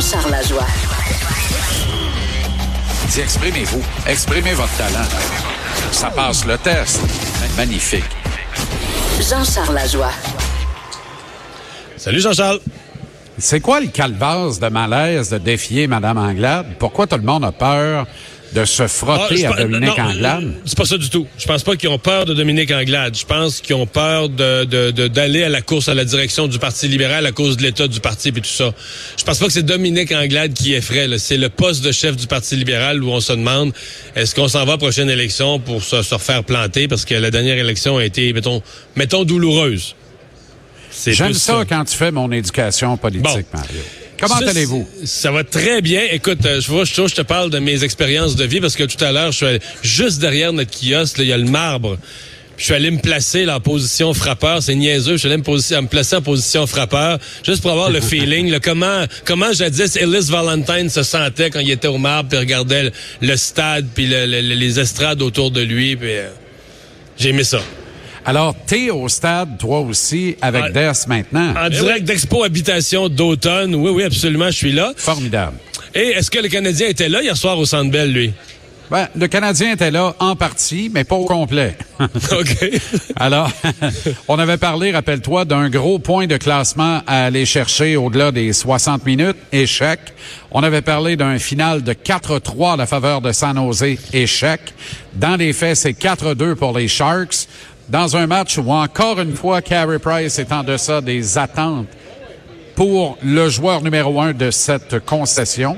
Jean-Charles Lajoie. Dis, exprimez-vous. Exprimez votre talent. Ça passe le test. Magnifique. Jean-Charles Lajoie. Salut Jean-Charles. C'est quoi le calvaire de malaise de défier Mme Anglade? Pourquoi tout le monde a peur de se frotter Ah, à Dominique non, Anglade? C'est pas ça du tout. Je pense pas qu'ils ont peur de Dominique Anglade. Je pense qu'ils ont peur de, d'aller à la course à la direction du Parti libéral à cause de l'état du parti et tout ça. Je pense pas que c'est Dominique Anglade qui effraie. C'est le poste de chef du Parti libéral où on se demande est-ce qu'on s'en va à la prochaine élection pour se, se refaire planter parce que la dernière élection a été, mettons, mettons douloureuse. C'est J'aime plus ça quand tu fais mon éducation politique, Bon. Mario. Comment allez-vous? Ça va très bien. Écoute, euh, je vois, je, je te parle de mes expériences de vie parce que tout à l'heure, je suis allé- juste derrière notre kiosque, là, il y a le marbre. Je suis allé me placer là, en position frappeur. C'est niaiseux. Je suis allé me, posi- me placer en position frappeur juste pour avoir le feeling. là, comment, comment jadis Ellis Valentine se sentait quand il était au marbre puis regardait le, le stade puis le- le- les estrades autour de lui. puis, euh, J'ai aimé ça. Alors, t'es au stade, toi aussi, avec Ah. Des maintenant. En direct d'Expo Habitation d'automne. Oui, oui, absolument, je suis là. Formidable. Et est-ce que le Canadien était là hier soir au Centre Bell, lui? Ben, le Canadien était là en partie, mais pas au complet. OK. Alors, on avait parlé, rappelle-toi, d'un gros point de classement à aller chercher au-delà des 60 minutes, échec. On avait parlé d'un final de 4-3 à la faveur de San Jose, échec. Dans les faits, c'est 4-2 pour les Sharks. Dans un match où, encore une fois, Carey Price est en deçà des attentes pour le joueur numéro un de cette concession.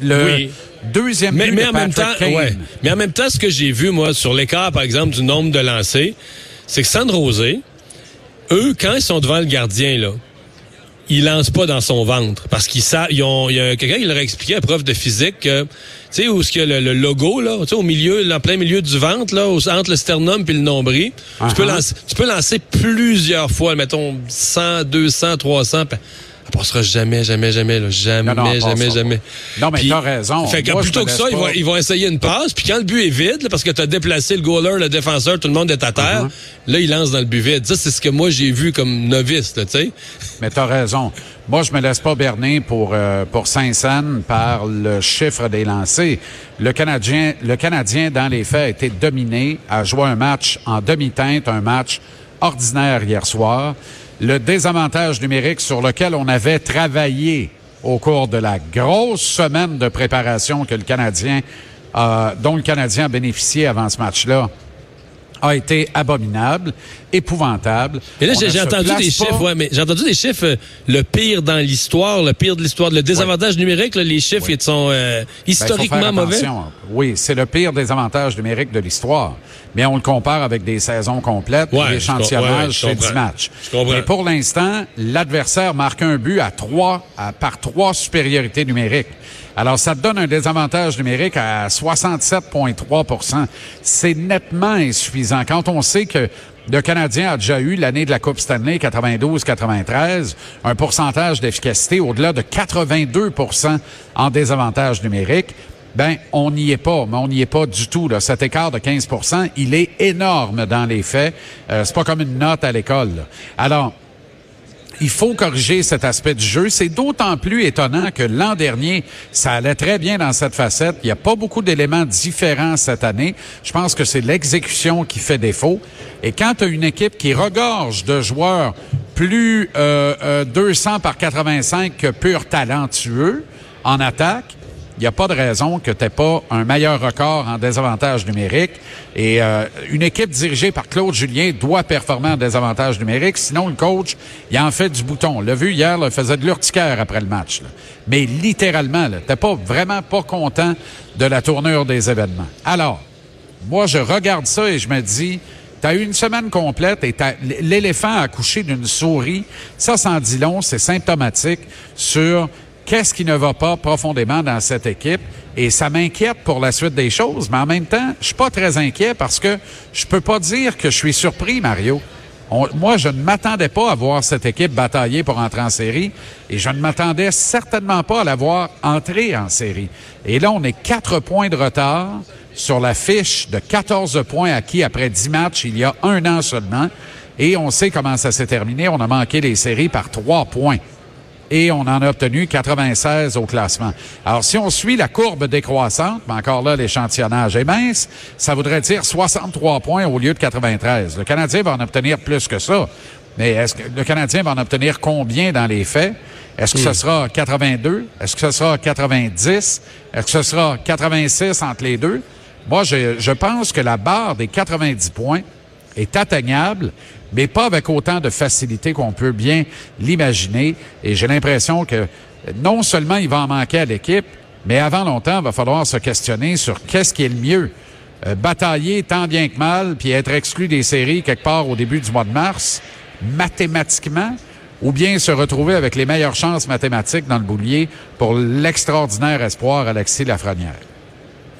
Le Oui. deuxième Mais, but mais de en même temps, ouais. Mais en même temps, ce que j'ai vu, moi, sur l'écart, par exemple, du nombre de lancés, c'est que San Rosé, eux, quand ils sont devant le gardien, là, ils lancent pas dans son ventre. Parce qu'ils savent, ils ont, il y a quelqu'un qui leur a expliqué à prof de physique que, sais, où est-ce qu'il y a le, le logo, là, tu sais, au milieu, en plein milieu du ventre, là, entre le sternum puis le nombril, tu, peux Uh-huh. lancer, tu peux lancer plusieurs fois, mettons 100, 200, 300, puis elle passera jamais, jamais, jamais, là, jamais, Non, non, elle jamais, jamais. pas. Non, mais t'as raison. Fait que Moi, plutôt que ça, ils vont, ils vont essayer une passe, puis quand le but est vide, là, parce que tu as déplacé le goaler, le défenseur, tout le monde est à terre, Uh-huh. là, ils lancent dans le but vide. Ça, c'est ce que moi, j'ai vu comme novice, tu sais. Mais t'as raison. Moi, je me laisse pas berner pour euh, pour Saint-Saëns par le chiffre des lancés. Le Canadien, le Canadien dans les faits a été dominé, a joué un match en demi-teinte, un match ordinaire hier soir. Le désavantage numérique sur lequel on avait travaillé au cours de la grosse semaine de préparation que le Canadien, dont le Canadien a bénéficié avant ce match-là, a été abominable, épouvantable. Et là, j'ai entendu des pas- chiffres, ouais, mais j'ai entendu des chiffres, euh, le pire dans l'histoire, le pire de l'histoire. Le désavantage numérique, là, les chiffres, ils sont euh, Ben, historiquement mauvais. Oui, c'est le pire des avantages numériques de l'histoire. Mais on le compare avec des saisons complètes, Ouais, l'échantillonnage, ouais, c'est 10 comprends. matchs. Mais pour l'instant, l'adversaire marque un but à trois, à- par trois supériorités numériques. Alors, ça te donne un désavantage numérique à 67,3% C'est nettement insuffisant. Quand on sait que le Canadien a déjà eu l'année de la Coupe Stanley 92-93, un pourcentage d'efficacité au-delà de 82% en désavantage numérique. Ben, on n'y est pas, mais on n'y est pas du tout. Là. Cet écart de 15% il est énorme dans les faits. Euh, c'est pas comme une note à l'école. Alors, il faut corriger cet aspect du jeu. C'est d'autant plus étonnant que l'an dernier, ça allait très bien dans cette facette. Il n'y a pas beaucoup d'éléments différents cette année. Je pense que c'est l'exécution qui fait défaut. Et quand tu as une équipe qui regorge de joueurs plus euh, euh, 200 par 85 que pur talentueux en attaque, il n'y a pas de raison que tu pas un meilleur record en désavantage numérique. Et euh, une équipe dirigée par Claude Julien doit performer en désavantage numérique. Sinon, le coach, il en fait du bouton. On l'a vu hier, il faisait de l'urticaire après le match. Mais littéralement, tu pas vraiment pas content de la tournure des événements. Alors, moi, je regarde ça et je me dis, Tu as eu une semaine complète et l'éléphant a accouché d'une souris. Ça, sans dit long, c'est symptomatique sur qu'est-ce qui ne va pas profondément dans cette équipe? Et ça m'inquiète pour la suite des choses, mais en même temps, je suis pas très inquiet parce que je peux pas dire que je suis surpris, Mario. moi, je ne m'attendais pas à voir cette équipe batailler pour entrer en série et je ne m'attendais certainement pas à la voir entrer en série. Et là, on est quatre points de retard sur la fiche de 14 points acquis après 10 matchs il y a un an seulement. Et on sait comment ça s'est terminé. On a manqué les séries par trois points et on en a obtenu 96 au classement. Alors, si on suit la courbe décroissante, mais encore là, l'échantillonnage est mince, ça voudrait dire 63 points au lieu de 93. Le Canadien va en obtenir plus que ça. Mais est-ce que le Canadien va en obtenir combien dans les faits? Est-ce que ce hmm. sera 82? Est-ce que ce sera 90? Est-ce que ce sera 86 entre les deux? Moi, je, je pense que la barre des 90 points est atteignable mais pas avec autant de facilité qu'on peut bien l'imaginer. Et j'ai l'impression que non seulement il va en manquer à l'équipe, mais avant longtemps, il va falloir se questionner sur qu'est-ce qui est le mieux. Euh, batailler tant bien que mal, puis être exclu des séries quelque part au début du mois de mars, mathématiquement, ou bien se retrouver avec les meilleures chances mathématiques dans le boulier pour l'extraordinaire espoir Alexis Lafrenière.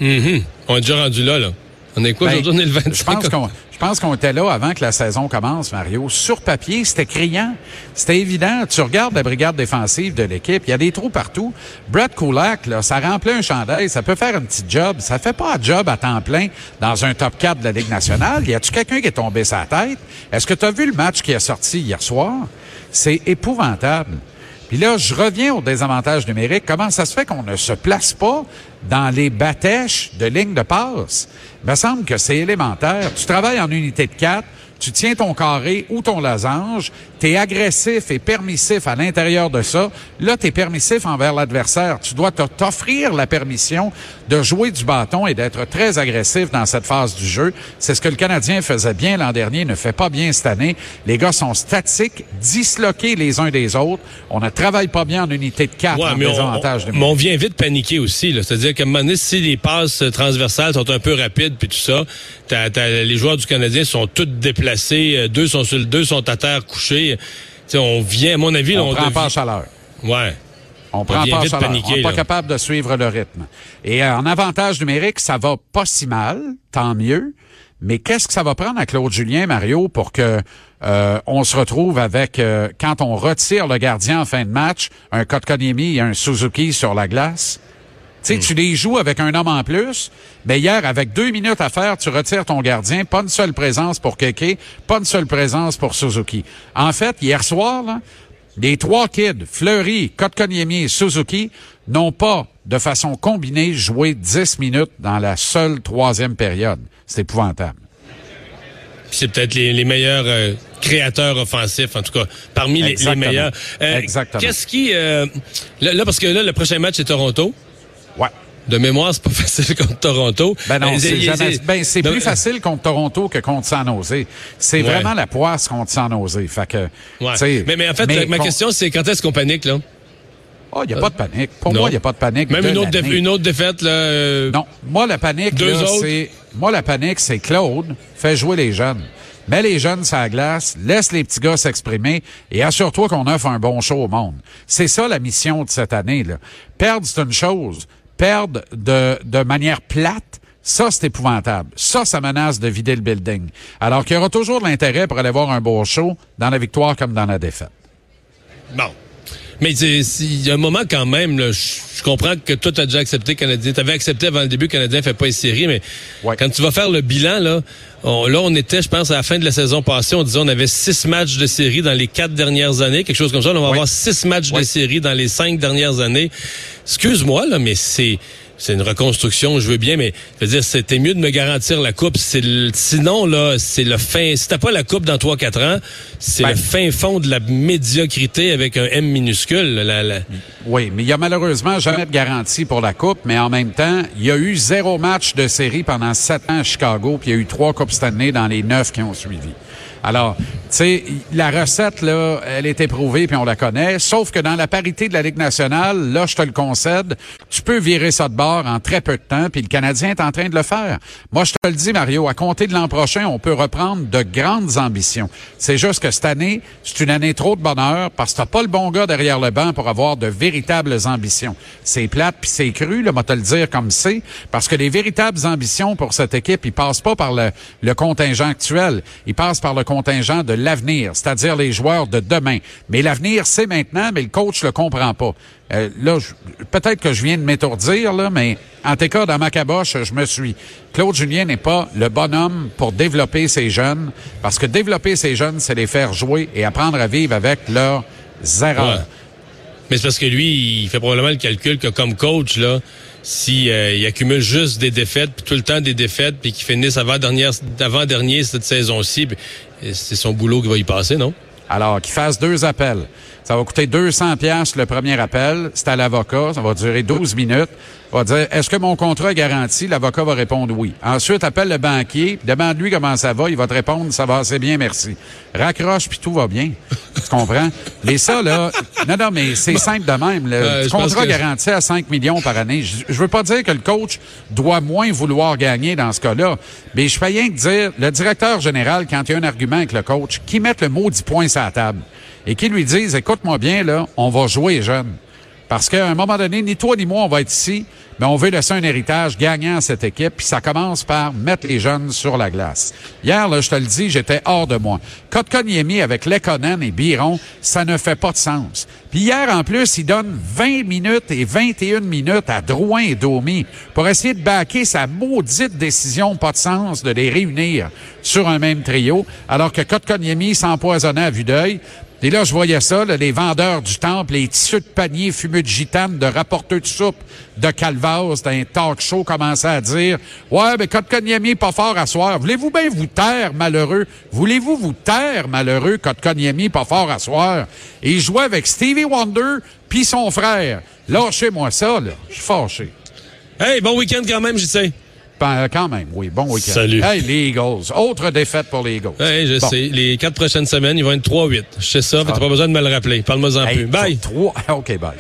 Mm On est déjà rendu là, là. On est quoi ben, aujourd'hui? On est le 25. Je pense qu'on je pense qu'on était là avant que la saison commence, Mario. Sur papier, c'était criant. C'était évident. Tu regardes la brigade défensive de l'équipe, il y a des trous partout. Brett Kulak, là, ça remplit un chandail, ça peut faire un petit job. Ça fait pas un job à temps plein dans un top 4 de la Ligue nationale. Y a-tu quelqu'un qui est tombé sa tête? Est-ce que tu as vu le match qui est sorti hier soir? C'est épouvantable. Puis là, je reviens au désavantage numérique. Comment ça se fait qu'on ne se place pas dans les batèches de ligne de passe? Il me semble que c'est élémentaire. Tu travailles en unité de quatre, tu tiens ton carré ou ton losange, tu es agressif et permissif à l'intérieur de ça. Là, tu es permissif envers l'adversaire. Tu dois t'offrir la permission de jouer du bâton et d'être très agressif dans cette phase du jeu. C'est ce que le Canadien faisait bien l'an dernier, ne fait pas bien cette année. Les gars sont statiques, disloqués les uns des autres. On ne travaille pas bien en unité de quatre en mais désavantage on, mais on vient vite paniquer aussi. C'est-à-dire qu'à un moment donné, si les passes transversales sont un peu rapides puis tout ça, les joueurs du Canadien sont tous déplacés. Euh, deux sont sur le deux sont à terre couchés. on vient, à mon avis, on, on prend pas chaleur. Ouais. On prend pas chaleur. on n'est pas capable de suivre le rythme. Et euh, en avantage numérique, ça va pas si mal, tant mieux. Mais qu'est-ce que ça va prendre à Claude Julien, Mario, pour que euh, on se retrouve avec, quand on retire le gardien en fin de match, un Kotkaniemi et un Suzuki sur la glace? Tu sais, tu les joues avec un homme en plus. Mais hier, avec deux minutes à faire, tu retires ton gardien. Pas une seule présence pour Keke, pas une seule présence pour Suzuki. En fait, hier soir, les trois kids, Fleury, Kotkaniemi et Suzuki, n'ont pas, de façon combinée, joué dix minutes dans la seule troisième période. C'est épouvantable. C'est peut-être les, meilleurs euh, créateurs offensifs, en tout cas, parmi les, meilleurs. Euh, Exactement. Qu'est-ce qui... Euh, là, parce que là, le prochain match, c'est Toronto. De mémoire, c'est pas facile contre Toronto. Ben non, c'est jamais... ben, c'est plus facile contre Toronto que contre San Jose. C'est vraiment la poisse contre San Jose. Fait que, ouais. mais, mais en fait, ma question, c'est quand est-ce qu'on panique, là? Oh, il n'y a pas de panique. Pour moi, il n'y a pas de panique. Même une, autre une, autre défaite, là. Euh, non. Moi, la panique, c'est. Moi, la panique, c'est Claude fait jouer les jeunes. Mets les jeunes sur la glace, laisse les petits gars s'exprimer et assure-toi qu'on offre un bon show au monde. C'est ça la mission de cette année. Là. Perdre, c'est une chose. Perdre de, de manière plate, ça, c'est épouvantable. Ça, ça menace de vider le building. Alors qu'il y aura toujours de l'intérêt pour aller voir un beau show dans la victoire comme dans la défaite. Bon. Mais il y a un moment quand même, je comprends que toi, tu as déjà accepté Canadien. Tu avais accepté avant le début que Canadien ne fait pas une série, mais quand tu vas faire le bilan, là, on, là, on était, je pense, à la fin de la saison passée, on disait on avait six matchs de série dans les quatre dernières années, quelque chose comme ça. on va avoir six matchs de série dans les cinq dernières années. Excuse-moi, là, mais c'est c'est une reconstruction, je veux bien, mais je veux dire, c'était mieux de me garantir la coupe. C'est sinon là, c'est le fin. Si t'as pas la coupe dans 3-4 ans, c'est le ben. fin fond de la médiocrité avec un M minuscule. Oui, mais il y a malheureusement jamais de garantie pour la coupe, mais en même temps, il y a eu zéro match de série pendant sept ans à Chicago, puis il y a eu trois coupes Stanley dans les neuf qui ont suivi. Alors, tu sais, la recette, là, elle est éprouvée, puis on la connaît. Sauf que dans la parité de la Ligue nationale, là, je te le concède, tu peux virer ça de bord en très peu de temps, puis le Canadien est en train de le faire. Moi, je te le dis, Mario, à compter de l'an prochain, on peut reprendre de grandes ambitions. C'est juste que cette année, c'est une année trop de bonheur, parce que t'as pas le bon gars derrière le banc pour avoir de véritables ambitions. C'est plate, puis c'est cru, là, moi te le dire comme c'est, parce que les véritables ambitions pour cette équipe, ils passent pas par le, le contingent actuel, ils passent par le contingent de l'avenir, c'est-à-dire les joueurs de demain. Mais l'avenir, c'est maintenant, mais le coach le comprend pas. Euh, là, peut-être que je viens de m'étourdir, là, mais en tout cas, dans ma caboche, je me suis. Claude Julien n'est pas le bonhomme pour développer ces jeunes, parce que développer ces jeunes, c'est les faire jouer et apprendre à vivre avec leurs erreurs. Mais c'est parce que lui, il fait probablement le calcul que comme coach, là, si euh, il accumule juste des défaites, puis tout le temps des défaites, puis qu'il finisse avant dernière, avant dernier cette saison-ci, c'est son boulot qui va y passer, non? Alors, qu'il fasse deux appels. Ça va coûter 200 pièces le premier appel. C'est à l'avocat. Ça va durer 12 minutes. Va dire, est-ce que mon contrat est garanti? L'avocat va répondre oui. Ensuite, appelle le banquier. Demande-lui comment ça va. Il va te répondre, ça va assez bien, merci. Raccroche, puis tout va bien. tu comprends? Mais ça, là, non, non, mais c'est simple de même. Le Euh, contrat que- garanti à 5 millions par année. Je, je veux pas dire que le coach doit moins vouloir gagner dans ce cas-là, mais je fais rien que dire, le directeur général, quand il y a un argument avec le coach, qui mette le maudit point sur la table et qui lui dise, écoute-moi bien, là, on va jouer jeune. Parce qu'à un moment donné, ni toi ni moi, on va être ici, mais on veut laisser un héritage gagnant à cette équipe, puis ça commence par mettre les jeunes sur la glace. Hier, je te le dis, j'étais hors de moi. Kotkaniemi avec Lekonen et Biron, ça ne fait pas de sens. Puis hier, en plus, il donne 20 minutes et 21 minutes à Drouin et Domi pour essayer de baquer sa maudite décision pas de sens de les réunir sur un même trio, alors que Kotkaniemi s'empoisonnait à vue d'œil. Et là, je voyais ça, les vendeurs du temple, les tissus de panier fumeux de gitane, de rapporteurs de soupe de Calvas, d'un talk show, commençaient à dire « Ouais, mais Kotkaniemi pas fort à soir. Voulez-vous bien vous taire, malheureux? Voulez-vous vous taire, malheureux, Kotkaniemi pas fort à soir? » Et il jouait avec Stevie Wonder puis son frère. Lâchez-moi ça, là. Je suis fâché. Hey, bon week-end quand même, j'y sais. Ben, quand même, oui. Bon week-end. Salut. Hey, les Eagles. Autre défaite pour les Eagles. Hey, je Bon. sais. Les quatre prochaines semaines, ils vont être 3-8. Je sais ça, fait que t'as pas besoin de me le rappeler. Parle-moi-en Hey, plus. Bye! OK, bye.